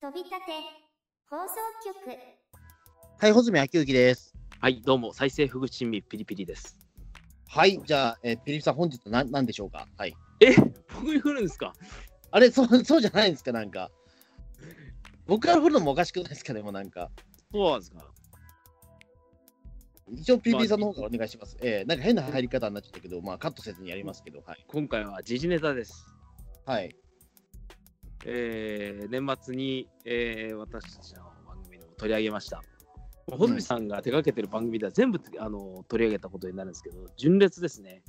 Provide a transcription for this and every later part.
飛び立て放送局はい、穂積昭之です。はい、どうも、再生ふぐちんみピリピリです。はい、じゃあ、えー、ピリピさん、本日は何何でしょうか？はい。え、僕に振るんですか？あれ、そうそうじゃないんですか、なんか。僕から振るのもおかしくないですか、でもなんか。そうなんですか？一応、ピリピさんの方からお願いします。えー、なんか変な入り方になっちゃったけど、まあ、カットせずにやりますけど、はい。今回は時事ネタです。はい。えー、年末に、えー、私たちの番組でも取り上げました。穂積さんが手掛けてる番組では全部あの取り上げたことになるんですけど、純烈ですね。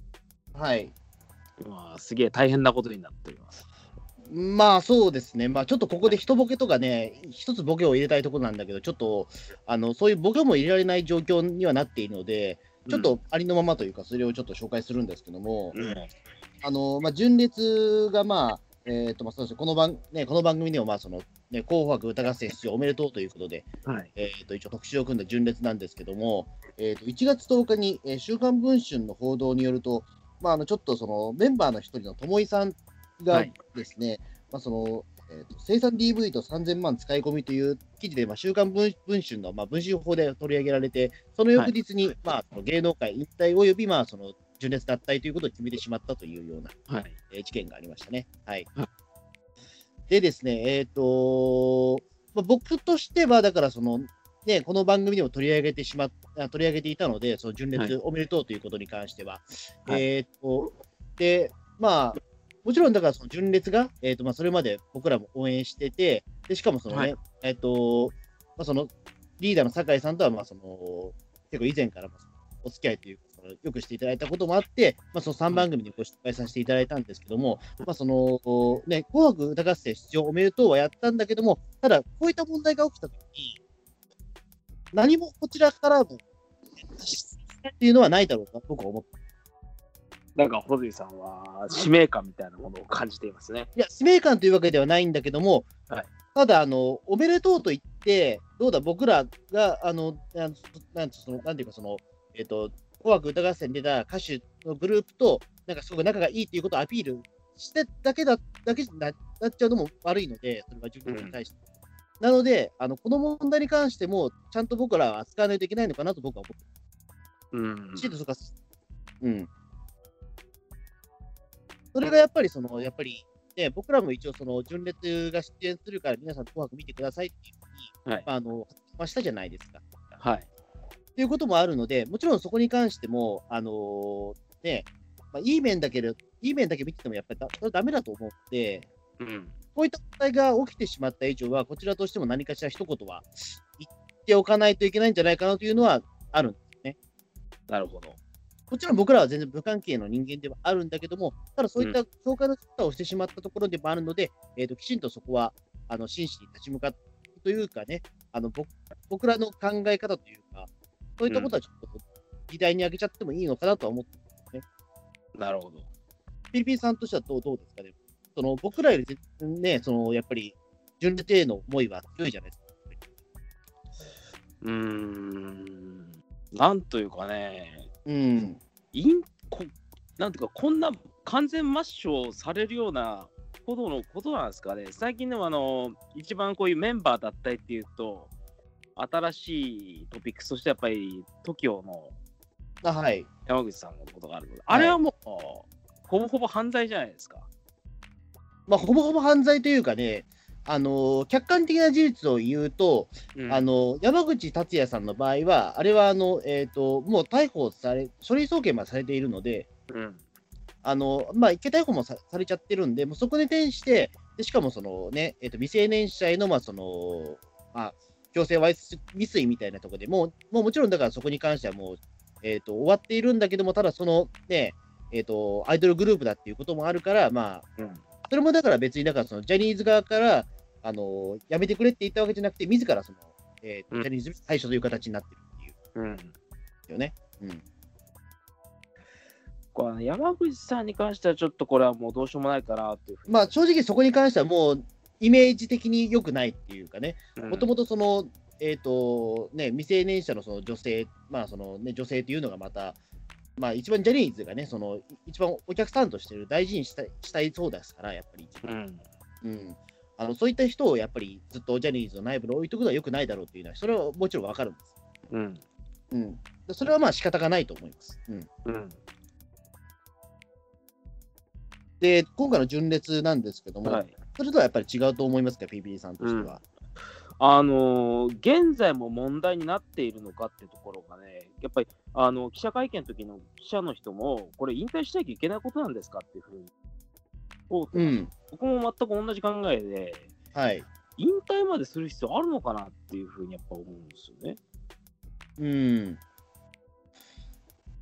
はい。まあ、すげえ大変なことになっております。まあ、そうですね。まあ、ちょっとここで一ボケとかね、一つボケを入れたいところなんだけど、ちょっと、あの、そういうボケも入れられない状況にはなっているので、ちょっとありのままというか、それをちょっと紹介するんですけども、うん、あの、まあ、純烈が、まあ、えっ、と、まあ、そうですね、この番、ね、この番組でも、まあ、その、ね、紅白歌合戦出場おめでとうということで、はい。えっ、と、一応特集を組んだ純烈なんですけども、えっ、と、1月10日に、えー週刊文春の報道によると、まあ、あの、ちょっとその、メンバーの一人の友井さんがはい。ですね、まあ、その、えーと生産 DV と3000万使い込みという記事で、まあ、週刊文文春の、まあ、文春法で取り上げられて、その翌日に、まあ、その芸能界引退および、まあ、その、純烈脱退ということを決めてしまったというようなはい。えー事件がありましたね。はいはい。でですね、えっ、とまあ、僕としては、だからその、ね、この番組でも取り上げてしまっあ取り上げていたので、その純はい烈おめでとうということに関しては。はいえっ、と、で、まあ、もちろんだからその純烈が、えっ、と、まあ、それまで僕らも応援してて、で、しかもそのね、はいえっ、と、まあ、その、リーダーの酒井さんとは、まあ、その、結構以前からまあお付き合いというよくしていただいたこともあって、まあ、その3番組でご出演させていただいたんですけども、まあ、その、ね、紅白歌合戦出場おめでとうはやったんだけども、ただ、こういった問題が起きたときに、何もこちらからも、っていうのはないだろうな、僕は思って。なんか、穂積さんは使命感みたいなものを感じていますね。いや、使命感というわけではないんだけども、はいただ、あの、おめでとうと言って、どうだ、僕らが、あの、なんなんそのなんていうか、その、えっ、と、紅白歌合戦に出た歌手のグループと、なんかすごく仲がいいということをアピールしてだけだ、だけにななっちゃうのも悪いので、それは自分に対して。なので、あの、この問題に関しても、ちゃんと僕らは扱わないといけないのかなと僕は思ってうんきちんとそこは、うん。それがやっぱり、その、やっぱり、ね、僕らも一応、その、純烈が出演するから、皆さん、紅白見てくださいっていうふうに、はいまあ、あの、まあ、したじゃないですか。はい。っていうこともあるので、もちろんそこに関しても、あのーね、まあ、いい面だけど、いい面だけ見てても、やっぱりだそれダメだと思うので、うん。こういった問題が起きてしまった以上は、こちらとしても何かしら一言は言っておかないといけないんじゃないかなというのはあるんなるほど。もちろん僕らは全然無関係の人間ではあるんだけども、ただそういった紹介の仕方をしてしまったところでもあるので、えー、ときちんとそこはあの真摯に立ち向かってというかね、あの僕僕らの考え方というか、そういったことはちょっと議題に挙げちゃってもいいのかなとは思って、なるほど。ピリピリさんとしてはどうどうですかね？その僕らより全然ね、そのやっぱり純烈への思いは強いじゃないですか。うーん。なんというかね、うん。インこなんていうか、こんな完全抹消されるようなほどのことなんですかね。最近でもあの、一番こういうメンバー脱退っていうと、新しいトピックスとしてやっぱり TOKIO のあはい。山口さんのことがあるので、あれはもう、ほぼほぼ犯罪じゃないですか。まあ、ほぼほぼ犯罪というかね、あの客観的な事実を言うと、うんあの山口達也さんの場合は、あれはあの、えーともう逮捕され、書類送検までされているので、うんあのまあ、一回逮捕もさされちゃってるんで、もうそこに転して、でしかもその、ねえー、と未成年者への,、まあそのまあ、強制わいせつ未遂みたいなところでもう、もうもちろんだからそこに関してはもう、えー、と終わっているんだけども、ただその、ねえー、とアイドルグループだっていうこともあるから、まあ、うん。それもだから別にだからそのジャニーズ側から、あのやめてくれって言ったわけじゃなくて、自らその、えーうん。ジャニーズ対処という形になってるっていう。うん。よね。うん。これ山口さんに関してはちょっとこれはもうどうしようもないかなというふうに。まあ正直そこに関してはもうイメージ的に良くないっていうかね、うんもともとその、えっ、と、ね、未成年者のその女性、まあそのね、女性というのがまた、まあ一番ジャニーズがね、その一番お客さんとしてる大事にしたいしたいそうですから、やっぱり一番。うんうん。あのそういった人をやっぱりずっとジャニーズの内部に置いとくのはよくないだろうっていうのは、それはもちろんわかるんです。うん。うん、でそれはまあ仕方がないと思います。うん、うん。で、今回の純烈なんですけども、はい。それとはやっぱり違うと思いますか、PB さんとしては。あのー現在も問題になっているのかってところがね、やっぱりあの記者会見の時の記者の人も、これ、引退しなきゃいけないことなんですかっていうふうに、おうん、僕も全く同じ考えで、はい。引退までする必要あるのかなっていうふうにやっぱ思うんですよね。うん。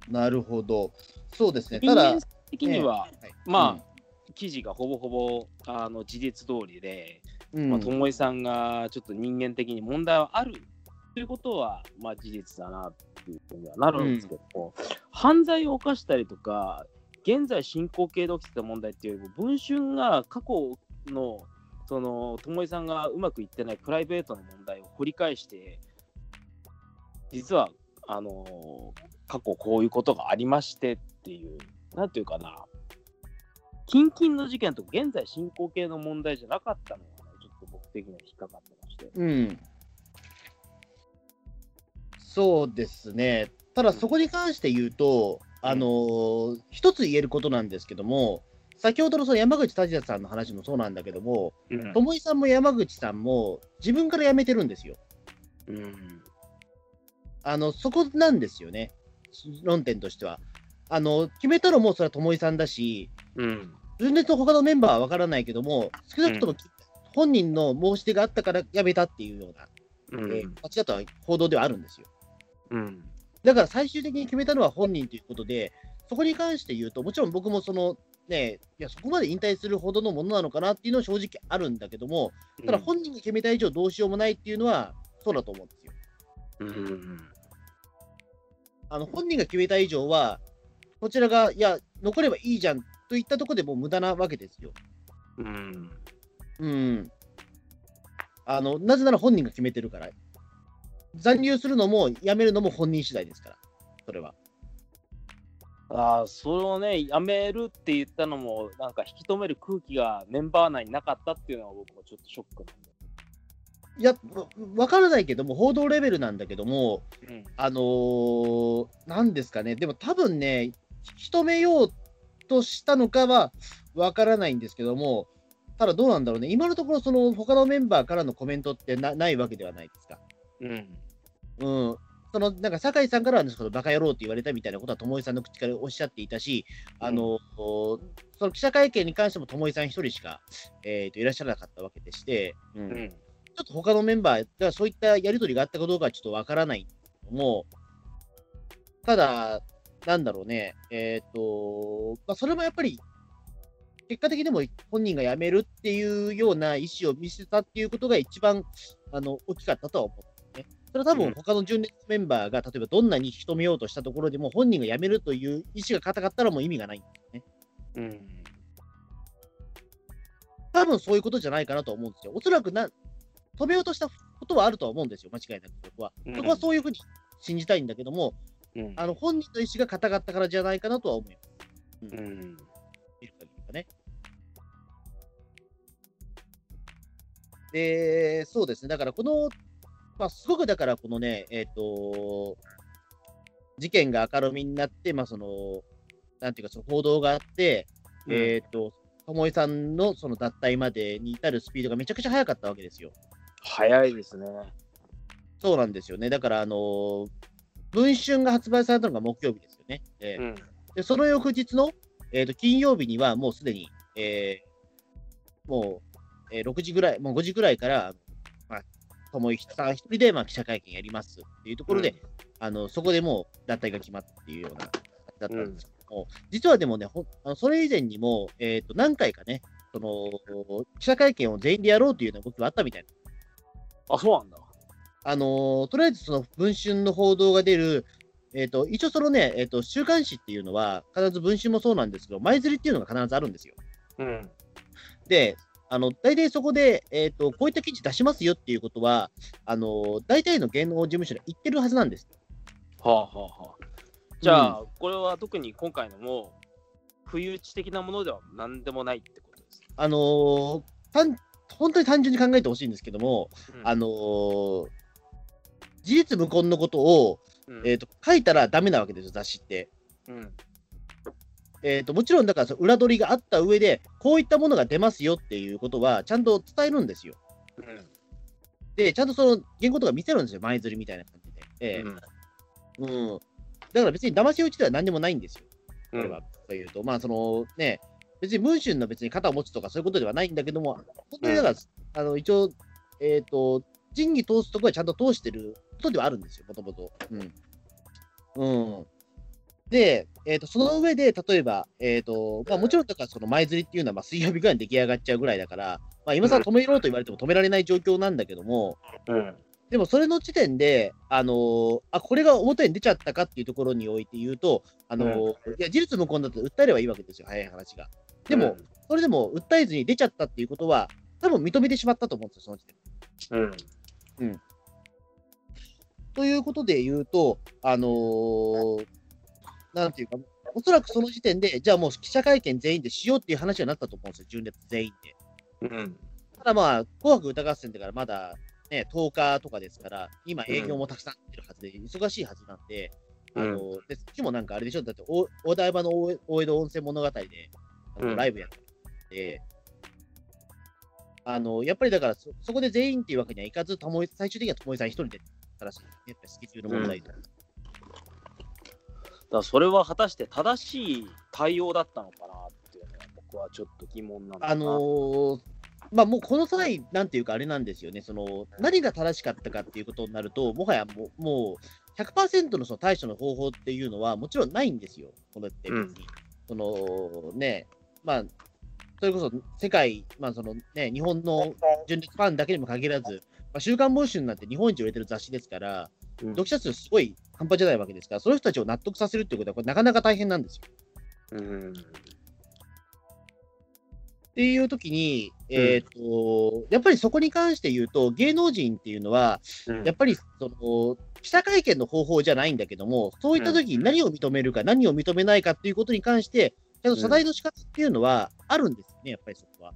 なるほど。そうですね。ただ、的には、はいまあ、記事がほぼほぼあの事実通りで、うん、まあ、友井さんがちょっと人間的に問題はあるということは、まあ、事実だなっていうふうにはなるんですけども、犯罪を犯したりとか、現在進行形で起きてた問題っていうよりも、文春が過去のその友井さんがうまくいってないプライベートの問題を掘り返して、実はあの過去こういうことがありましてっていう、なんていうかな、近々の事件とか現在進行形の問題じゃなかったのが、ね、ちょっと僕的には引っかかってまして。うん。そうですね。ただ、そこに関して言うと、あのー一つ言えることなんですけども、先ほどのその山口達也さんの話もそうなんだけども、うん友井さんも山口さんも自分から辞めてるんですよ。うんあの、そこなんですよね。論点としては。あの、決めたのもそれは友井さんだし、うん。純烈の他のメンバーは分からないけども、少なくとも本人の申し出があったから辞めたっていうような、うん。えー形だとは報道ではあるんですよ。うん。だから最終的に決めたのは本人ということで、そこに関して言うと、もちろん僕もその、ね、いやそこまで引退するほどのものなのかなっていうのは正直あるんだけども、ただ本人が決めた以上どうしようもないっていうのは、そうだと思うんですよ。うん。あの本人が決めた以上は、こちらが、いや、残ればいいじゃんといったところでもう無駄なわけですよ。うんうん。あの、なぜなら本人が決めてるから。残留するのも辞めるのも本人次第ですから、それは。ああそれをねやめるって言ったのもなんか引き止める空気がメンバー内になかったっていうのは僕もちょっとショックなんいや、わわからないけども、報道レベルなんだけども、で、あのーなんですかね、でも多分ね、引き止めようとしたのかはわからないんですけども、ただどうなんだろうね、今のところ、その他のメンバーからのコメントってなないわけではないですか。うん。うん。そのなんか酒井さんからはね、そのバカ野郎って言われたみたいなことは、友井さんの口からおっしゃっていたし、あのその記者会見に関しても、友井さん一人しか、えー、といらっしゃらなかったわけでして、ううん。んちょっと他のメンバーがそういったやり取りがあったかどうかはちょっとわからないんですけども、ただ、なんだろうね、えっ、と、まあ、それもやっぱり、結果的にも本人が辞めるっていうような意思を見せたっていうことが一番あの大きかったとは思うんですね。それは多うん分他の純烈メンバーが、例えばどんなに引き止めようとしたところでも、本人が辞めるという意思が固かったらもう意味がないんですね。うん多分そういうことじゃないかなと思うんですよ。おそらくな止めようとしたことはあるとは思うんですよ、間違いなく僕は。うんそこはそういうふうに信じたいんだけども、うんあの本人の意思が固かったからじゃないかなとは思います。うん見る限りはね。で、そうですね、だからこの、まあ、すごくだからこのね、えっ、と、事件が明るみになって、まあ、その、なんていうか、その報道があって、えっ、と、友井さんのその脱退までに至るスピードがめちゃくちゃ速かったわけですよ。早いですね。そうなんですよね。だから、あのー文春が発売されたのが木曜日ですよね。でうんでその翌日の、えー、と金曜日にはもうすでに、えーもう、えー6時ぐらい、もう5時ぐらいから、まあ、友井さん一人で、まあ、記者会見やりますっていうところで、あのそこでもう脱退が決まったっていうような感じだったんですけども、実はでもね、ほんあのそれ以前にも、えー、と何回かね、その記者会見を全員でやろうというような動きはあったみたいな。あ、そうなんだ。あのーとりあえずその文春の報道が出る、えー、と一応そのね、えー、と週刊誌っていうのは、必ず文春もそうなんですけど、前釣りっていうのが必ずあるんですよ。うん。で、あの大体そこで、えーと、こういった記事出しますよっていうことは、あのー大体の芸能事務所に言ってるはずなんです。はあはあはあ。じゃあ、これは特に今回のも、不意打ち的なものでは何でもないってことです。あのー単本当に単純に考えてほしいんですけども、あのー事実無根のことを、うん。えー、と書いたらダメなわけですよ、雑誌って。うん。えー、ともちろん、だからその裏取りがあった上で、こういったものが出ますよっていうことは、ちゃんと伝えるんですよ。うん。で、ちゃんとその原稿とか見せるんですよ、前釣りみたいな感じで。ええ。うん。うん、だから別に騙し討ちでは何でもないんですよ、こうん。れは。というと、まあ、そのね、別に文春の別に肩を持つとかそういうことではないんだけども、本当にだから、あの一応、えっ、と、仁義通すところはちゃんと通してることではあるんですよ、もともと。うん。うん。で、えー、とその上で、例えば、えーとまあ、もちろんだからその前釣りっていうのはまあ水曜日ぐらいに出来上がっちゃうぐらいだから、まあ、今更止めろと言われても止められない状況なんだけども、うんでもそれの時点で、あのーあこれが表に出ちゃったかっていうところにおいて言うと、あのーいや事実無根だと訴えればいいわけですよ、早い話が。でも、それでも訴えずに出ちゃったっていうことは、多分認めてしまったと思うんですよ、その時点で。うんということで言うと、あのーなんていうか、おそらくその時点で、じゃあもう記者会見全員でしようっていう話になったと思うんですよ、純烈全員で。うん。ただまあ、紅白歌合戦だからまだね、10日とかですから、今営業もたくさん出てるはずで、忙しいはずなんで、あのでそっちもなんかあれでしょ、だっておお台場の大大江戸温泉物語であのうん。ライブやって、あのやっぱりだからそ、そこで全員っていうわけにはいかず、最終的にはともいさん一人でたらしい、やっぱりスケジュール問題で。だからそれは果たして正しい対応だったのかなっていうのは僕はちょっと疑問なんだな。あのーまあもうこの際、なんていうかあれなんですよね、その何が正しかったかっていうことになると、もはやもうもう100%のその対処の方法っていうのはもちろんないんですよ、これって別に。うん。そのね、まあ、それこそ世界、まあそのね、日本の純烈ファンだけにも限らず、まあ、週刊文春なんて日本一売れてる雑誌ですから、うん読者数すごい半端じゃないわけですから、その人たちを納得させるっていうことは、これなかなか大変なんですよ。うんっていう時に、えっ、と、やっぱりそこに関して言うと、芸能人っていうのは、うんやっぱりその記者会見の方法じゃないんだけども、そういった時に何を認めるか、何を認めないかっていうことに関して、ちゃんと謝罪の仕方っていうのはあるんですよね、やっぱりそこは。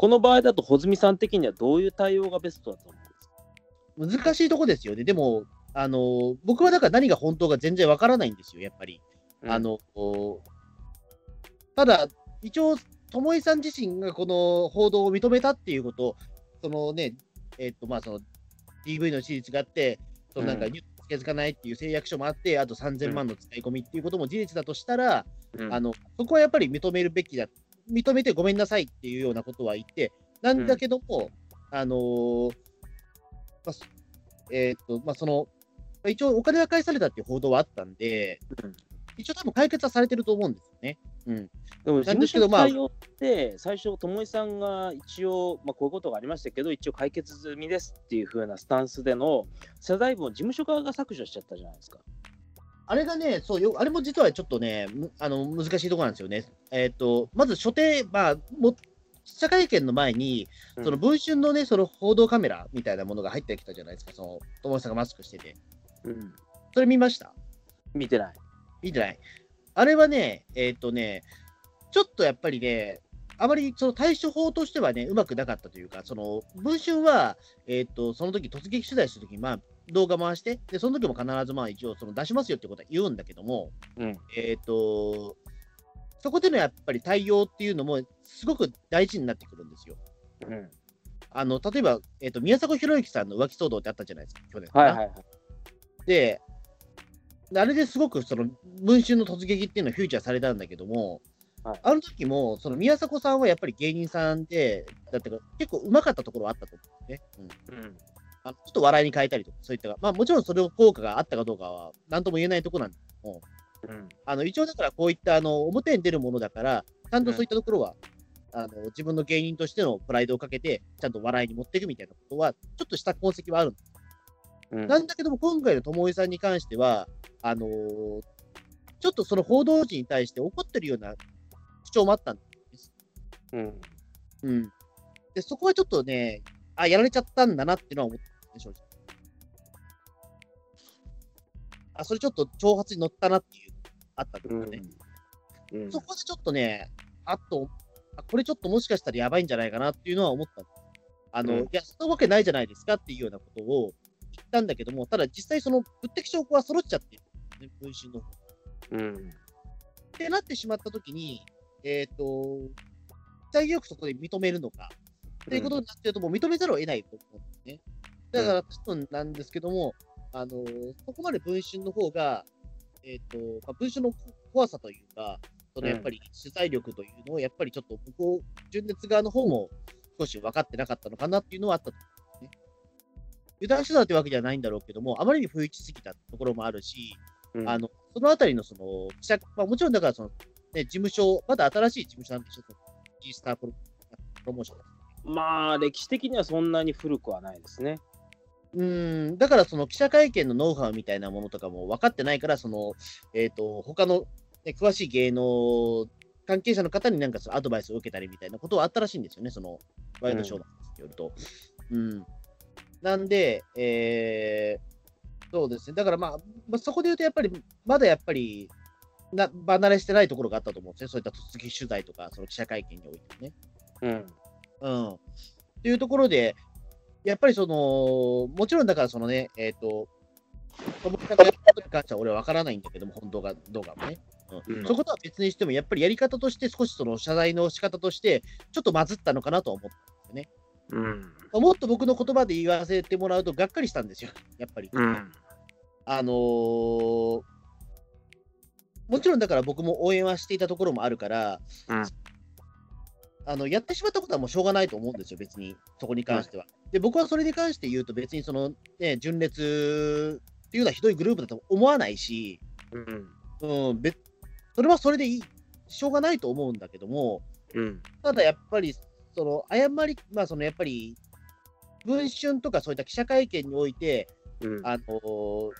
この場合だと穂積さん的にはどういう対応がベストだと思うんですか？難しいとこですよね。でも、あの僕はだから何が本当か全然わからないんですよ、やっぱり。あのただ、一応、友井さん自身がこの報道を認めたっていうこと、そのね、えっとまあ、その DV の事実があって、そのなんかうん。ニュースつけづかないっていう誓約書もあって、あと3000万の使い込みっていうことも事実だとしたら、うん。あのそこはやっぱり認めるべきだ、認めてごめんなさいっていうようなことは言って、なんだけども、あのーまあそえーっとまあ、そのまあ一応、お金は返されたっていう報道はあったんで、うん一応、多分解決はされてると思うんですよね。うん、でもの対応って、最初、友井さんが一応、まあ、こういうことがありましたけど、一応解決済みですっていう風なスタンスでの謝罪文を事務所側が削除しちゃったじゃないですか。あれがね、そうよ、あれも実はちょっとね、むあの難しいところなんですよね。えーっとまず所定、まあ、も記者会見の前に、うんその文春のね、その報道カメラみたいなものが入ってきたじゃないですか、その友達さんがマスクしてて。うん、それ見ました？見てない。いいんじゃないあれはね、えっ、とね、ちょっとやっぱりね、あまりその対処法としてはね、うまくなかったというか、その文春は、えっ、と、その時突撃取材するときに、まあ、動画回して、で、その時も必ずまあ一応その出しますよってことは言うんだけども、うんえっ、と、そこでのやっぱり対応っていうのも、すごく大事になってくるんですよ。うん、あの例えば、えっと宮迫博之さんの浮気騒動ってあったじゃないですか、去年かな。で、あれですごくその文春の突撃っていうのはフューチャーされたんだけども、はいあの時もその宮迫さんはやっぱり芸人さんで、だってか結構うまかったところはあったと思うんですね。うん、うんあのちょっと笑いに変えたりとか、そういった、まあもちろんそれを効果があったかどうかは何とも言えないところなんですけども、うん。あの一応だからこういったあの表に出るものだから、ちゃんとそういったところは、あの自分の芸人としてのプライドをかけて、ちゃんと笑いに持っていくみたいなことは、ちょっとした痕跡はあるんですうん。なんだけども、今回の友井さんに関しては、あのーちょっとその報道陣に対して怒ってるような主張もあったんです。うん。うん。で、そこはちょっとね、あ、やられちゃったんだなっていうのは思ったね、正直。あ、それちょっと挑発に乗ったなっていう、あったんですよね。うんそこでちょっとね、あと、あこれちょっともしかしたらやばいんじゃないかなっていうのは思った。あの、うんいや、そんなわけないじゃないですかっていうようなことを言ったんだけども、ただ実際その物的証拠は揃っちゃってるね、文春の方うん。ってなってしまったときに、えっ、と、潔くそこで認めるのか、っていうことになってると、もう認めざるを得ないと思うんですね。だから、多分なんですけども、あのそこまで文春の方が、えっ、と、まあ、文春の怖さというか、そのやっぱり取材力というのを、やっぱりちょっと向こう、純烈側の方も少し分かってなかったのかなっていうのはあったと思うんですね。油断してたってわけじゃないんだろうけども、あまりに不一致すぎたところもあるし、うんあの、そのあたりのその、記者、まあもちろんだからその、ね、事務所、まだ新しい事務所なんでしょ、G スタープロプロモーション。まあ、歴史的にはそんなに古くはないですね。うーん、だからその記者会見のノウハウみたいなものとかも分かってないから、その、えっ、と、他の、ね、詳しい芸能関係者の方になんかそのアドバイスを受けたりみたいなことはあったらしいんですよね、その、ワイドショーによると。うん。なんで、えー、そうですね。だからまあ、まあ、そこで言うとやっぱり、まだやっぱり、な離れしてないところがあったと思うんですね。そういった突撃取材とか、その記者会見においてね。うん。うん。っていうところで、やっぱりその、もちろんだからそのね、えっ、と、友達がやったことに関しては俺は分からないんだけども、本当かどうかもね。うんうんそことは別にしても、やっぱりやり方として、少しその謝罪の仕方として、ちょっとまずったのかなとは思ったんですよね。うん。もっと僕の言葉で言わせてもらうと、がっかりしたんですよ、やっぱり。うん。あのーもちろんだから僕も応援はしていたところもあるから、うんあのやってしまったことはもうしょうがないと思うんですよ、別に、そこに関しては。で、僕はそれに関して言うと、別にその、ね、純烈っていうのはひどいグループだと思わないし、うん。うん、別それはそれでいい、しょうがないと思うんだけども、うん。ただやっぱり、その誤り、まあ、そのやっぱり、文春とかそういった記者会見において、うん。あのー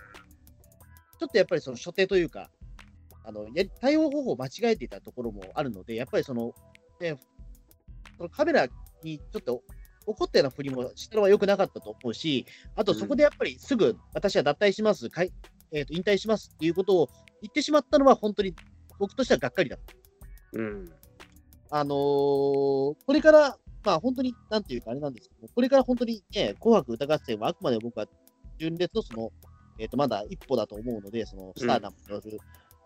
ちょっとやっぱりその所定というか、あのやり対応方法を間違えていたところもあるので、やっぱりその、ね、そのカメラにちょっと怒ったようなふりもしたのは良くなかったと思うし、あとそこでやっぱりすぐ私は脱退します、かいえーと引退しますっていうことを言ってしまったのは、本当に僕としてはがっかりだった。うん。あのーこれから、まあ本当に、なんていうかあれなんですけど、これから本当にね、紅白歌合戦はあくまで僕は純烈のその、えっ、と、まだ一歩だと思うので、そのスターダムによる、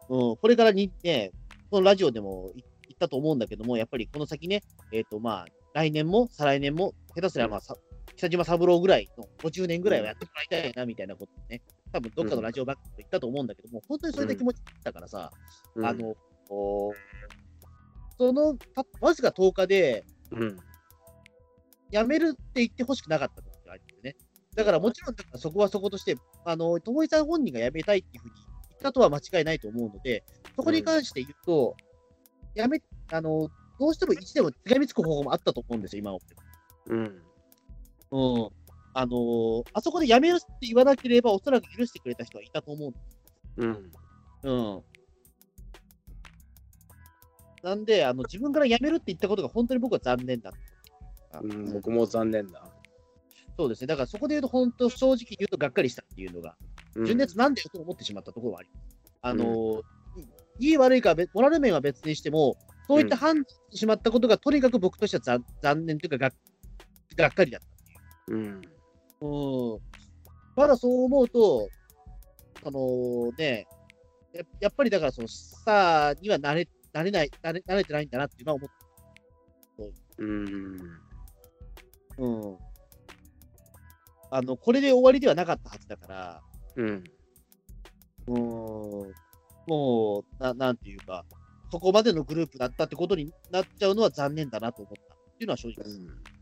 うん、これからにね、このラジオでも言ったと思うんだけども、やっぱりこの先ね、えっ、と、まあ、来年も再来年も、下手すりゃまあ、さ北島三郎ぐらいの50年ぐらいはやってもらいたいな、みたいなことね、多分どっかのラジオバックで言ったと思うんだけども、本当にそういった気持ちだったからさ、あの、こうそのたわずか10日でうん。辞めるって言ってほしくなかったことがあるんですね。だからもちろんそこはそことして、あの、友井さん本人が辞めたいっていうふうに言ったとは間違いないと思うので、そこに関して言うと、辞め、あの、どうしても一でも手紙つく方法もあったと思うんですよ、今まで。うん。うん。あのあそこで辞めるって言わなければ、おそらく許してくれた人はいたと思ううん。うん。なんで、あの自分から辞めるって言ったことが本当に僕は残念だ。うん、僕も残念だ。そうですね。だからそこで言うと、本当、正直言うとがっかりしたっていうのが、うん純烈なんでよと思ってしまったところはあります。あのーいい悪いかは別、モラル面は別にしても、そういった判断してしまったことが、とにかく僕としては残残念というかがっ、がっかりだった。うん。うん。まだそう思うと、そのね、ややっぱりだから、そのスターにはなれなれない、なれなれてないんだなっていうのは思っうん。うん。あの、これで終わりではなかったはずだから、うん。うーん、もう、ななんていうか、そこまでのグループだったってことになっちゃうのは残念だなと思ったっていうのは正直です。フィ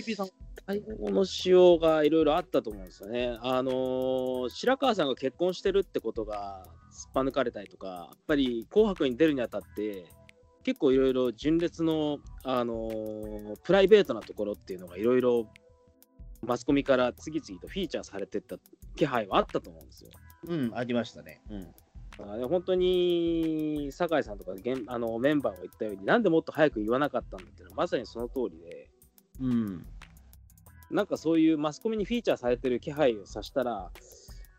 リピンさん、対応のしようがいろいろあったと思うんですよね。あのー白川さんが結婚してるってことがすっぱ抜かれたりとか、やっぱり紅白に出るにあたって、結構いろいろ純烈の、あのープライベートなところっていうのがいろいろマスコミから次々とフィーチャーされてった気配はあったと思うんですよ。うん、ありましたね。うん。本当に酒井さんとか現あのメンバーが言ったように、なんでもっと早く言わなかったんだっていうのはまさにその通りで、うん。なんかそういうマスコミにフィーチャーされてる気配をさしたら、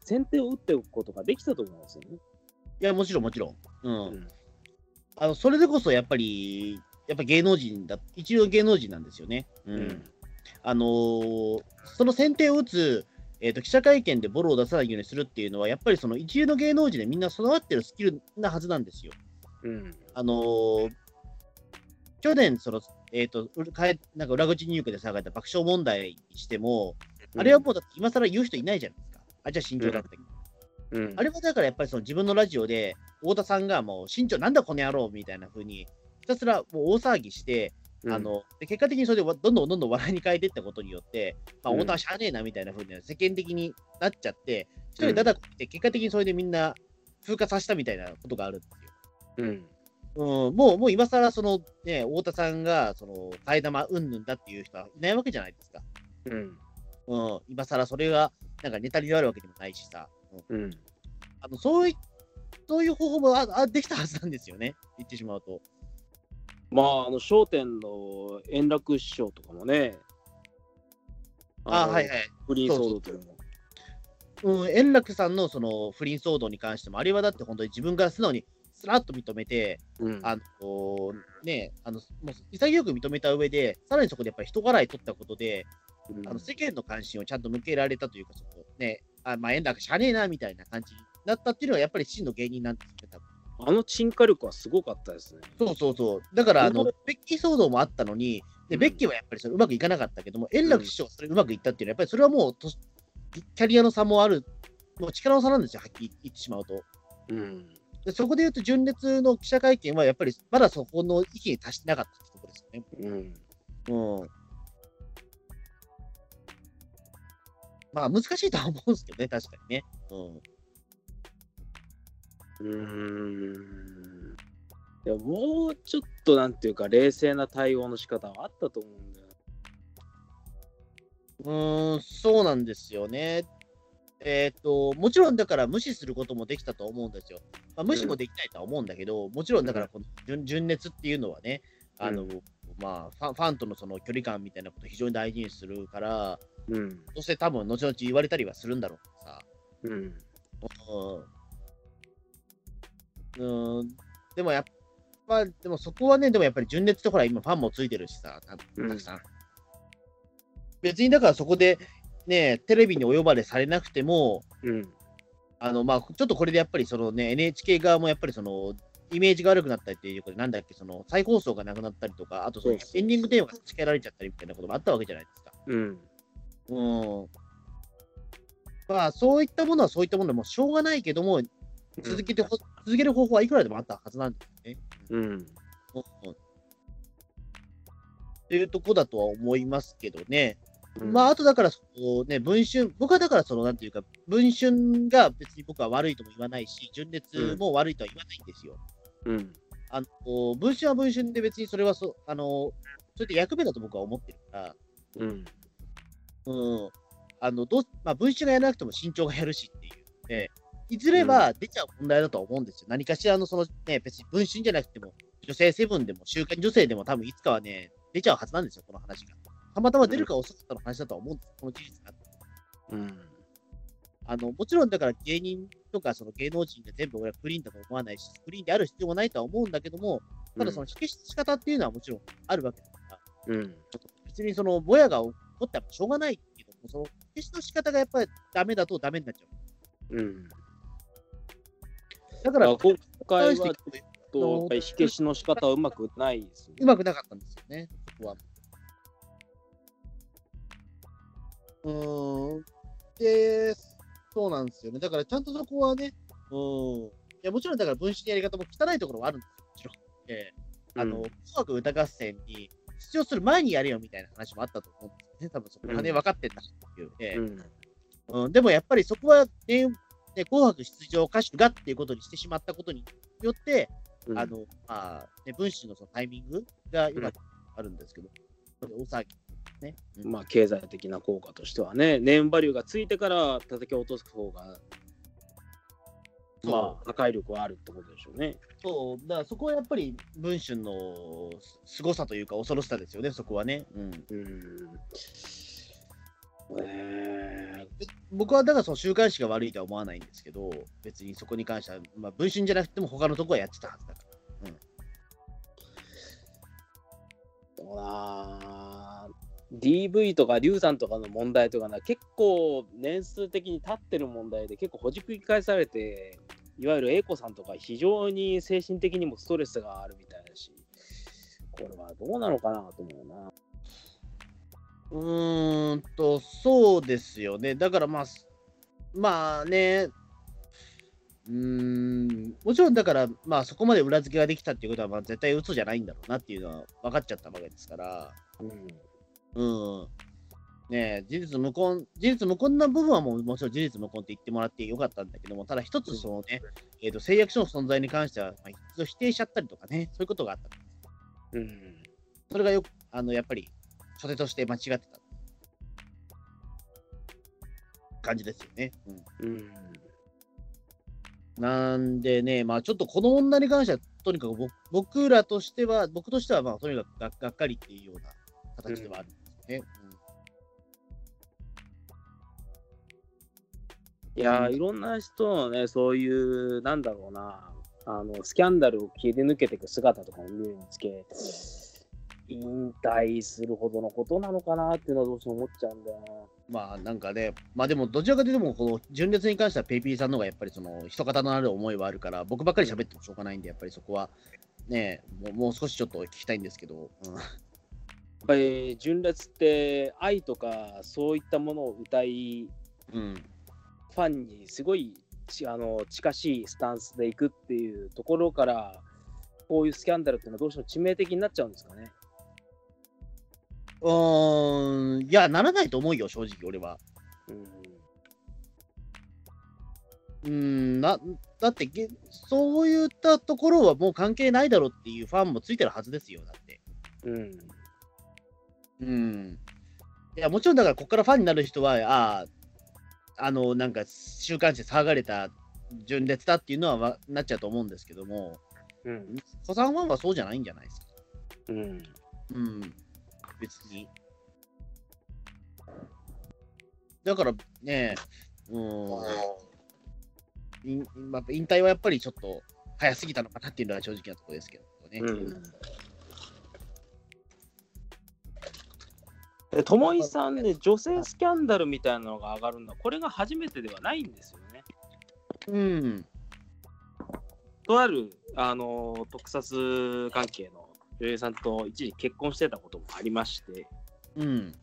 先手を打っておくことができたと思うんですよね。いや、もちろん、もちろん。うん。うんあのそれでこそやっぱり、やっぱ芸能人だ、一流の芸能人なんですよね。ううんん。あのーその先手を打つ、えーと、記者会見でボロを出さないようにするっていうのは、やっぱりその一流の芸能人でみんな備わってるスキルなはずなんですよ。うん。あのー去年、その、えっ、と、うかえなんか裏口入居で騒がれた爆笑問題にしても、あれはもうだって今更言う人いないじゃないですか。あ、じゃあ身長だったうん、あれはだからやっぱりその自分のラジオで、太田さんがもう身長なんだこの野郎みたいな風に、ひたすらもう大騒ぎして、うんあので結果的にそれでわどんどんどんどん笑いに変えていったことによって、まあ、うん太田はしゃあねえなみたいな風に世間的になっちゃって、一人だだこって、結果的にそれでみんな風化させたみたいなことがあるんですよ。うん。うん、もう、もう今更そのね、太田さんが、その、替え玉うんぬんだっていう人はいないわけじゃないですか。うん。うん、今更それが、なんかネタになるわけでもないしさ。うん、うん。あのそういそういう方法もああできたはずなんですよね、言ってしまうと。まあ、あの、笑点の円楽師匠とかもね。のあはいはい。不倫騒動というのも。うん、円楽さんのその不倫騒動に関しても、あれはだって本当に自分が素直にすらっと認めて、うん。あのね、あのもう潔く認めた上で、さらにそこでやっぱり人払い取ったことで、うんあの世間の関心をちゃんと向けられたというか、そのね、あまあ、円楽しゃあねえなみたいな感じになったっていうのは、やっぱり真の芸人なんですよね、多分あの沈下力はすごかったですね。そうそうそう。だから、あのうん、ベッキー騒動もあったのに、でうんベッキーはやっぱりそれうまくいかなかったけども、円楽師匠はそれうまくいったっていうのは、やっぱりそれはもうと、キャリアの差もある、もう力の差なんですよ、はっきり言ってしまうと。うん。でそこで言うと、純烈の記者会見は、やっぱりまだそこの域に達してなかったってところですよね。うん。うん。まあ、難しいとは思うんですけどね、確かにね。うん。うーん。いや、もうちょっとなんていうか、冷静な対応の仕方はあったと思うんだよ。うーん、そうなんですよね。えっ、と、もちろんだから無視することもできたと思うんですよ。まあ、無視もできないとは思うんだけど、もちろんだからこの純純烈っていうのはね、あの、うまあファン、ファンとのその距離感みたいなことを非常に大事にするから、うん。そして多分後々言われたりはするんだろうさ。うん。うん。うん、でもやっぱ、でもそこはね、でもやっぱり純烈ってほら今ファンもついてるしさ、たくさん。別にだからそこでね、テレビにお呼ばれされなくても、うん。あのまあ、ちょっとこれでやっぱりその、ね、NHK 側もやっぱりそのイメージが悪くなったりっていうことで、なんだっけ、その再放送がなくなったりとか、あとそのエンディングテーマが付けられちゃったりみたいなこともあったわけじゃないですか。うん。うん。まあ、そういったものはそういったものでもうしょうがないけども、続けてほ、続ける方法はいくらでもあったはずなんですよね。うん。うんうんっていうとこだとは思いますけどね。まあ、あとだから、そのね、文春、僕はだから、その、なんていうか、文春が別に僕は悪いとも言わないし、純烈も悪いとは言わないんですよ。うん。あの、文春は文春で別にそれはそ、あの、それで役目だと僕は思ってるから、うん。うん。あの、どう、まあ、文春がやらなくても身長がやるしっていう。で、いずれは出ちゃう問題だとは思うんですよ。何かしらの、そのね、別に文春じゃなくても、女性セブンでも、週刊女性でも多分いつかはね、出ちゃうはずなんですよ、この話が。たまたま出るか遅かったの話だとは思うんです、この事実が。うん。あの、もちろんだから芸人とかその芸能人で全部俺はクリーンだと思わないし、クリーンである必要もないとは思うんだけども、ただその火消し仕方っていうのはもちろんあるわけだから、うん。別にそのぼやが起こったらしょうがないけども、その火消しの仕方がやっぱりダメだとダメになっちゃう。うん。だから、あ今回はと、火消しの仕方はうまくないですね。うまくなかったんですよね、そこは。うーん。で、そうなんですよね。だからちゃんとそこはね、うん。いや、もちろんだから分子のやり方も汚いところはあるんですよ、もちろん。えあの、うん紅白歌合戦に出場する前にやれよみたいな話もあったと思うんですよね。多分そこはね、うん分かってんだっていう。えうん。うん、でもやっぱりそこは、ね、ね紅白出場歌手がっていうことにしてしまったことによって、うんあの、まあ、ね、分子のそのタイミングが今あるんですけど、大騒ぎね。うんまあ、経済的な効果としてはね、ネームバリューがついてから叩き落とす方が、まあ、破壊力はあるってことでしょうね。そう、だからそこはやっぱり文春のす凄さというか恐ろしさですよね、そこはね。うん、うん。えで僕はだからその週刊誌が悪いとは思わないんですけど、別にそこに関しては、まあ、文春じゃなくても他のとこはやってたはずだから。うな DV とか流産とかの問題とかな結構年数的に立ってる問題で結構ほじくり返されていわゆる A 子さんとか非常に精神的にもストレスがあるみたいだしこれはどうなのかなと思うな。うーんと、そうですよね。だからまあ、すまあね、うーん、もちろんだから、まあそこまで裏付けができたっていうことは、まあ絶対嘘じゃないんだろうなっていうのは分かっちゃったわけですから、うんうん。ねえ、事実無根、事実無根な部分はもうもちろん事実無根って言ってもらってよかったんだけども、ただ一つそのね、えーと誓約書の存在に関しては、まあ、一度否定しちゃったりとかね、そういうことがあった。うんそれがよく、あの、やっぱり、初手として間違ってた感じですよね。うんうんなんでね、まあちょっとこの女に関しては、とにかく僕僕らとしては、僕としては、まあとにかくががっかりっていうような形ではあるんですよね。いやーいろんな人のねそういうなんだろうな。あのスキャンダルを切り抜けていく姿とかを見るにつけ引退するほどのことなのかなっていうのはどうしても思っちゃうんだよな。まあなんかね、まあでもどちらかというと、この純烈に関してはペイピーさんの方がやっぱりその人方のある思いはあるから、僕ばっかり喋ってもしょうがないんで、やっぱりそこはね、もうもう少しちょっと聞きたいんですけど、うんぱり純烈って愛とかそういったものを歌いうん、ファンにすごいちあの近しいスタンスでいくっていうところからこういうスキャンダルっていうのはどうしても致命的になっちゃうんですかね。うーん、いや、ならないと思うよ、正直俺は。うんうん、なだってげ、そういったところはもう関係ないだろうっていうファンもついてるはずですよ、だって。うんうん。いや、もちろんだから、ここからファンになる人は、ああ、あの、なんか、週刊誌で騒がれた純烈だっていうのはわなっちゃうと思うんですけども、うん子さんファンはそうじゃないんじゃないですか。うんうん。別に。だからね、うん。引まあ引退はやっぱりちょっと早すぎたのかなっていうのは正直なところですけどね。うんで友井さんね、女性スキャンダルみたいなのが上がるのは、これが初めてではないんですよね。うん。とある、あの特撮関係の女優さんと一時結婚してたこともありまして、うん。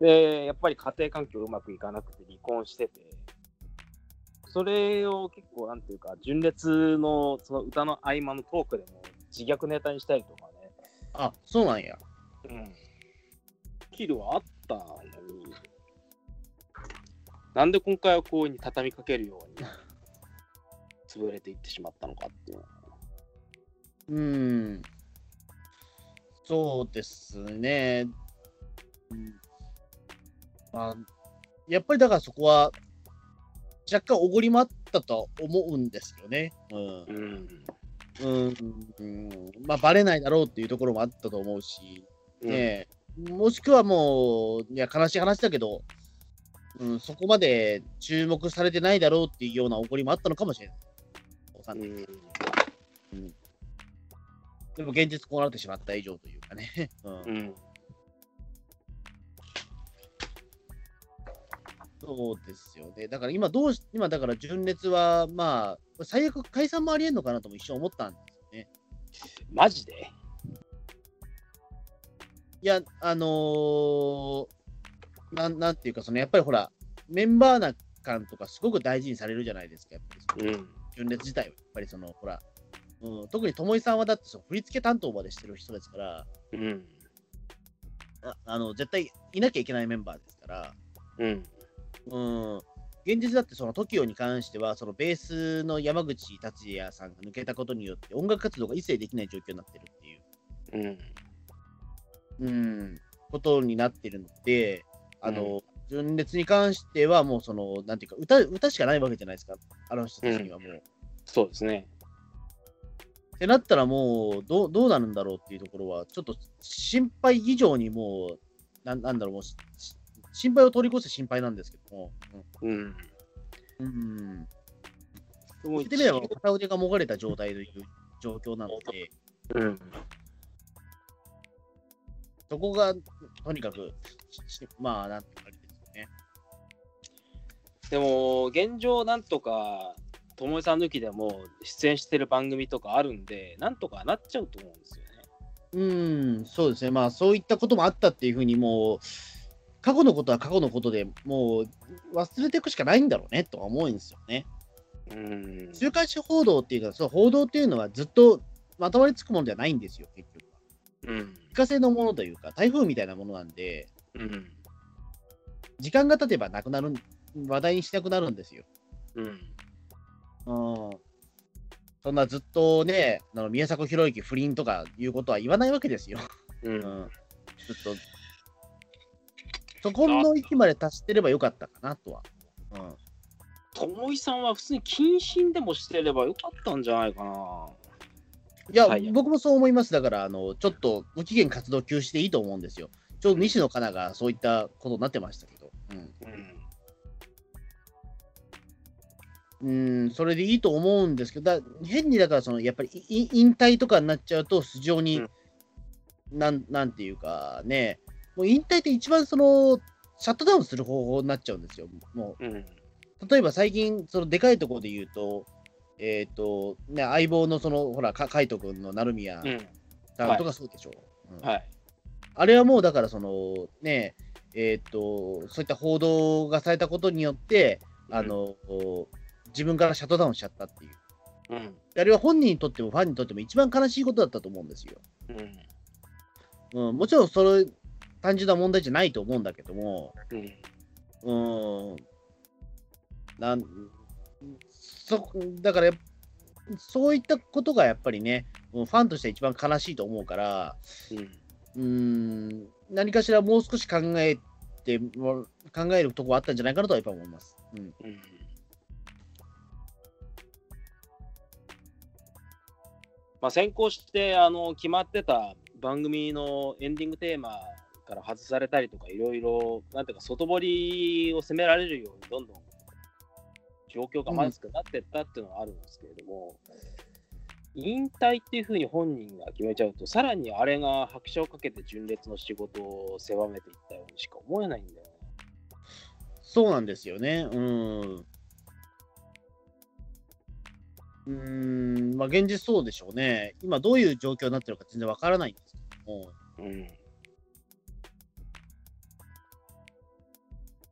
で、やっぱり家庭環境うまくいかなくて離婚してて、それを結構、なんていうか、純烈のその歌の合間のトークでも自虐ネタにしたりとかね、あ、そうなんや。うん。キルはあったのに、なんで今回はこうに畳みかけるように潰れていってしまったのかっていう。うん。そうですね。うんまあ、やっぱりだからそこは、若干おごりもあったとは思うんですよね。うん。うん。うん、うん、まあ、バレないだろうっていうところもあったと思うし、ねえ、もしくはもう、いや、悲しい話だけど、うん、そこまで注目されてないだろうっていうようなおごりもあったのかもしれない。わかんうん。でも現実こうなってしまった以上というかね。うんうん。そうですよね。だから今どうし、今だから純烈は、まあ、最悪解散もありえんのかなとも一瞬思ったんですよね。マジで？いや、あのーなん、なんていうか、そのやっぱりほら、メンバーな感とかすごく大事にされるじゃないですか、やっぱり。純烈自体は、やっぱりその、ほら、うん、特に友井さんはだってその振り付け担当までしてる人ですから、うん。ああの絶対いなきゃいけないメンバーですから、うん。うん、現実だってその TOKIO に関しては、そのベースの山口達也さんが抜けたことによって、音楽活動が一切できない状況になってるっていう、うん。うん、ことになってるので、あの、純烈に関しては、もうその、なんていうか歌、歌しかないわけじゃないですか、あの人たちにはもう。そうですね。ってなったらもうどう、どうなるんだろうっていうところは、ちょっと心配以上にもう、なんなんだろう、もう心配を通り越して心配なんですけども。うん。うん。言ってみれば、片腕がもがれた状態という状況なので、うん。そこがとにかく、しまあ、なんていうかですよね。でも、現状、なんとか、ともえさん抜きでも出演してる番組とかあるんで、なんとかなっちゃうと思うんですよね。うん、そうですね、まあ、そういったこともあったっていうふうに、もう、過去のことは過去のことでもう忘れていくしかないんだろうねとは思うんですよね。うん。週刊誌報道っていうか、そう報道っていうのはずっとまとわりつくものではないんですよ、結局は。うん。一過性のものというか、台風みたいなものなんで、うん。時間が経てばなくなる、話題にしなくなるんですよ。うん。うん。そんなずっとね、あの宮迫博之不倫とかいうことは言わないわけですよ。う。うんん。ずっと。そこの域まで達してればよかったかなとは。うん。ともいさんは普通に謹慎でもしてればよかったんじゃないかな。いや、はい僕もそう思います。だから、あの、ちょっと無期限活動休止でいいと思うんですよ。ちょうど西野カナがそういったことになってましたけど。うん。うん。うん、それでいいと思うんですけど、だ変にだからその、やっぱりい引退とかになっちゃうと、非常に、うんなんなんていうかね、もう引退って一番その、シャットダウンする方法になっちゃうんですよ。もうん。う、例えば最近、そのでかいところで言うと、えっ、と、ね、相棒のその、ほら、か海斗君の成宮うん。さんとかそうでしょ。うんはい。あれはもうだからそのね、えっ、と、そういった報道がされたことによって、あの、自分からシャットダウンしちゃったっていう。うん。あれは本人にとってもファンにとっても一番悲しいことだったと思うんですよ。うん。うん、もちろんそれ単純な問題じゃないと思うんだけども、うん。うん、なんそだからそういったことがやっぱりね、ファンとしては一番悲しいと思うから、うん。うん、何かしらもう少し考えて考えるとこあったんじゃないかなとはやっぱ思います。うんうん。まあ、先行してあの決まってた番組のエンディングテーマから外されたりとか、いろいろ、なんていうか、外堀を攻められるように、どんどん状況がまずくなってったっていうのはあるんですけれども、引退っていうふうに本人が決めちゃうと、さらにあれが拍車をかけて純烈の仕事を狭めていったようにしか思えないんだよね。そうなんですよね。うん。うーん、まあ現実そうでしょうね。今どういう状況になってるか全然わからないんですけども、うん。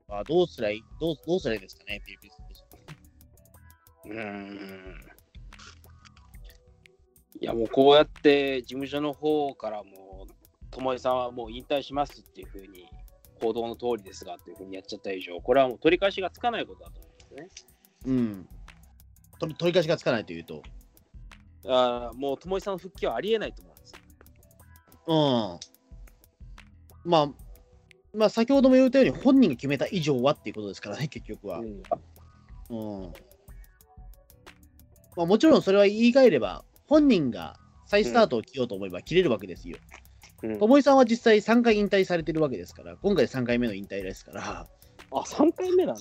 まあ、どうすりゃいい、どうどうすりゃいいですかねっていうビジネスうーんいやもうこうやって事務所の方からも、友江さんはもう引退しますっていうふうに、報道の通りですがっていうふうにやっちゃった以上、これはもう取り返しがつかないことだと思うんですね。うん。取り取り返しがつかないというと？あーもう友江さんの復帰はありえないと思うんです。うん。まあ、まあ、先ほども言ったように、本人が決めた以上はっていうことですからね、結局は。うんうん。まあ、もちろんそれは言い換えれば、本人が再スタートを切ろうと思えば切れるわけですよ。うん友井さんは実際3回引退されてるわけですから、今回3回目の引退ですから、あ、3回目なんだ。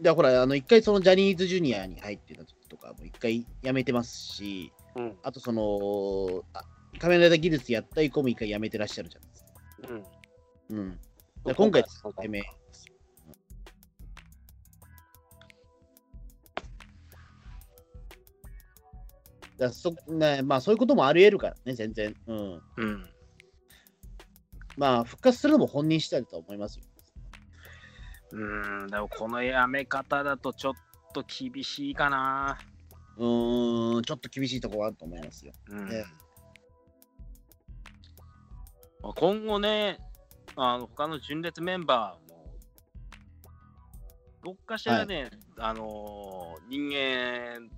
でほら、あの1回そのジャニーズジュニアに入ってた時とかも1回辞めてますし、うん。あとその、あ仮面ライダー技術やった以降も1回辞めてらっしゃるじゃないですか。うん。うん。で今回3回目。だそねまあそういうこともあり得るからね、全然。うん。うん。まあ復活するのも本人次第だと思いますよ。うん、でもこのやめ方だとちょっと厳しいかな。うーん、ちょっと厳しいところはあると思いますよ。うんねまあ今後ね、あの他の純烈メンバーも、どっかしらね、あのー人間、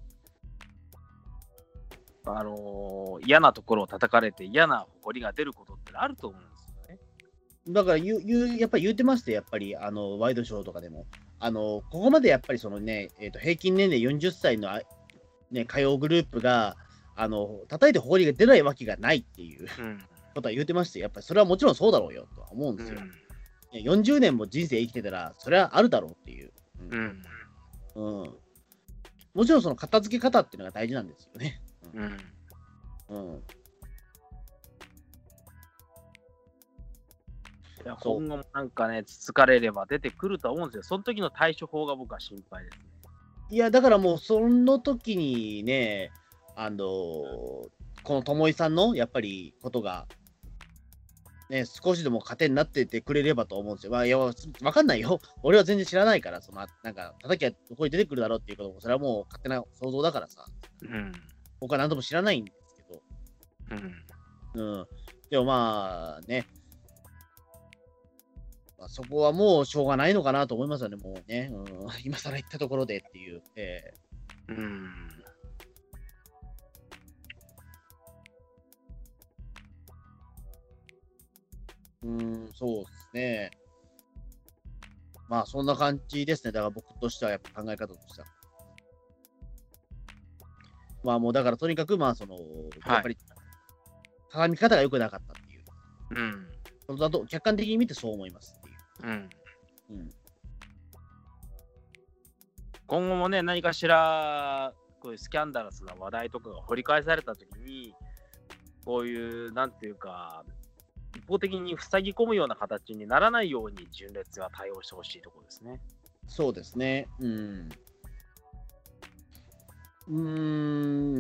あのー嫌なところを叩かれて嫌な誇りが出ることってあると思うんですよね。だから言う言う、やっぱり言ってまして、やっぱりあのワイドショーとかでも、あのここまでやっぱりその、ねえー、と平均年齢40歳の、あね、歌謡グループが、あの叩いて誇りが出ないわけがないっていううん。ことは言ってまして、やっぱりそれはもちろんそうだろうよとは思うんですよ。ね40年も人生生きてたら、それはあるだろうっていう。うん。うんうんもちろんその片付け方っていうのが大事なんですよね。うん。うん。いや今後もなんかね、つつかれれば出てくるとは思うんですよ。その時の対処法が僕は心配ですね。いや、だからもう、その時にね、あのこの友井さんのやっぱりことが、ね、少しでも糧になっててくれればと思うんですよ。まあ、いや、わかんないよ。俺は全然知らないから、そのなんか、叩きはここに出てくるだろうっていうことも、それはもう勝手な想像だからさ、うん。僕は何とも知らないんですけど、うん。うん。でもまあね、まあ、そこはもうしょうがないのかなと思いますよね、もうね。うん、今更言ったところでっていう。えうん。うん、そうですね。まあそんな感じですね。だから僕としてはやっぱ考え方としては。まあもうだからとにかくまあその、やっぱり鏡み方が良くなかったっていう。うん。それだと客観的に見てそう思いますっていう。うん。うん今後もね、何かしら、こういうスキャンダラスな話題とかが掘り返されたときに、こういう、なんていうか、一方的に塞ぎ込むような形にならないように、純烈は対応してほしいところですね。そうですね。うん。う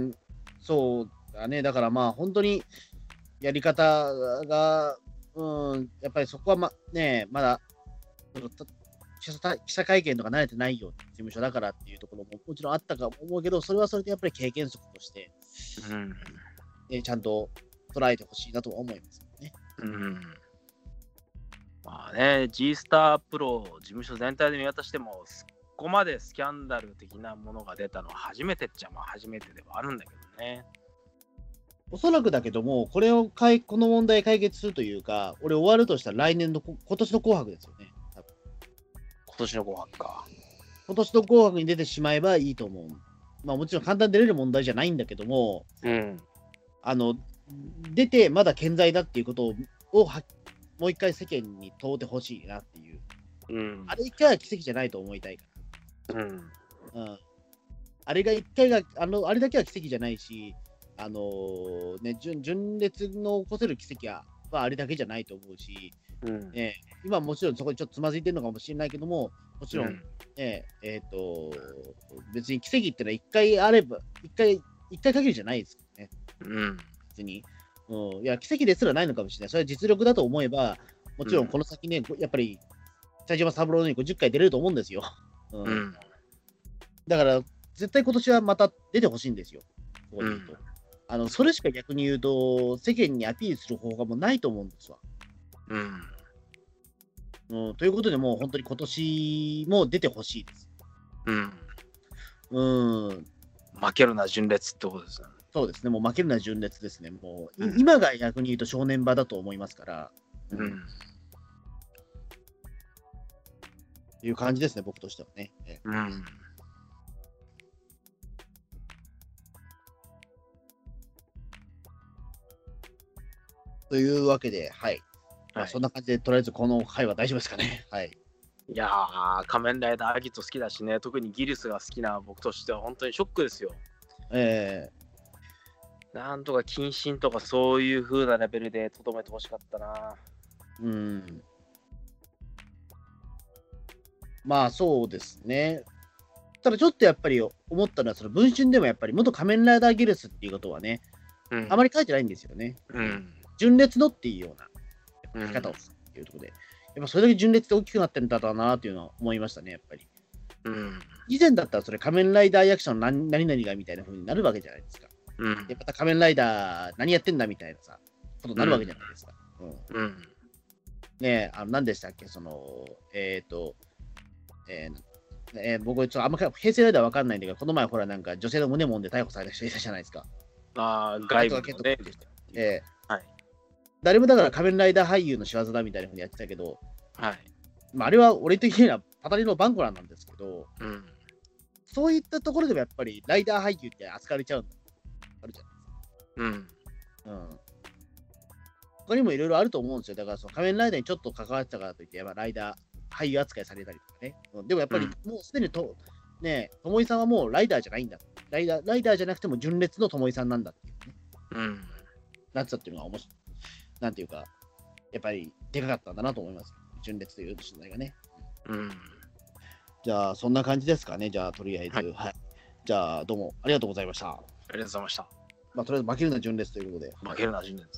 ん、そうだね。だからまあ、本当にやり方が、うん、やっぱりそこはまね、まだ、記者会見とか慣れてないよ事務所だからっていうところももちろんあったか思うけど、それはそれでやっぱり経験則として、うん。えちゃんと捉えてほしいなとは思いますね。うん。まあね、G スタープロ事務所全体で見渡しても、そこまでスキャンダル的なものが出たのは初めてっちゃまあ初めてではあるんだけどね。おそらくだけども、これをかいこの問題解決するというか、俺終わるとしたら来年のこ今年の紅白ですよね。多分今年の紅白か。今年の紅白に出てしまえばいいと思う。まあもちろん簡単に出れる問題じゃないんだけども、うん。あの、出てまだ健在だっていうことををはもう一回世間に問うてほしいなっていう。うん。あれ一回は奇跡じゃないと思いたいかうん。ら。うん。あれが一回が、あの、あれだけは奇跡じゃないし、あのーね、純純烈の起こせる奇跡は、まあ、あれだけじゃないと思うし、うん。ね、今もちろんそこにちょっとつまずいてるのかもしれないけども、もちろん、うんね、えっ、と、別に奇跡ってのは一回あれば、一回、一回限りじゃないですからね、うん。別に。うん、いや、奇跡ですらないのかもしれない。それは実力だと思えば、もちろんこの先ね、やっぱり、北島三郎のように50回出れると思うんですよ。うんうん。だから、絶対今年はまた出てほしいんですよ。ここで言うとうんあのそれしか逆に言うと、世間にアピールする方法がもうないと思うんですわ。うん。うん、ということで、もう本当に今年も出てほしいです。うん。うん、負けるな純烈ってことですね。そうですね、もう負けるのは純烈ですね。もう、いうん今が逆に言うと正念場だと思いますから、うん。いう感じですね、僕としてはね。えうん。というわけで、はい。まあ、はいそんな感じで、とりあえずこの回は大丈夫ですかね。はい。いやー、仮面ライダーアギト好きだしね、特にギリスが好きな僕としては本当にショックですよ。えなんとか謹慎とかそういう風なレベルでとどめてほしかったな。ー、うん。まあ、そうですね。ただちょっとやっぱり思ったのは、その文春でもやっぱり元仮面ライダーギルスっていうことはね、うんあまり書いてないんですよね。うん。純烈のっていうようなうん書き方をするっていうところで、やっぱそれだけ純烈って大きくなってるんだろうなっていうのは思いましたね、やっぱり。うん。以前だったらそれ仮面ライダー役者の何何々がみたいな風になるわけじゃないですか。うんで、また仮面ライダー何やってんだみたいなさ、ことになるわけじゃないですか。うんうん。ねえ、あの、何でしたっけ、その、えっ、と、えーえー僕、ちょっとあんまり平成ライダーわかんないんだけど、この前ほらなんか女性の胸もんで逮捕された人いたじゃないですか。ああ、外部のね。えーはい。誰もだから仮面ライダー俳優の仕業だみたいな風にやってたけど、はい。まあ、あれは俺的にはパタリのバンコラなんですけど、うん。そういったところでもやっぱりライダー俳優って扱われちゃうんだ。あるじゃうん。ないですか。うん。他にもいろいろあると思うんですよ。だからその仮面ライダーにちょっと関わってたからといって、やっぱライダー俳優扱いされたりとかね。うんでもやっぱりもうすでにと、ねえ、ともいさんはもうライダーじゃないんだ。ライダーライダーじゃなくても純烈のともいさんなんだっていうね。うん。なってたっていうのが面白い。なんていうか、やっぱりでかかったんだなと思います。純烈という取材がね。うん。じゃあ、そんな感じですかね。じゃあ、とりあえず。はいはい。じゃあ、どうもありがとうございました。ありがとうございました。まあ、とりあえず負けるな純烈ということで。負けるな、純烈。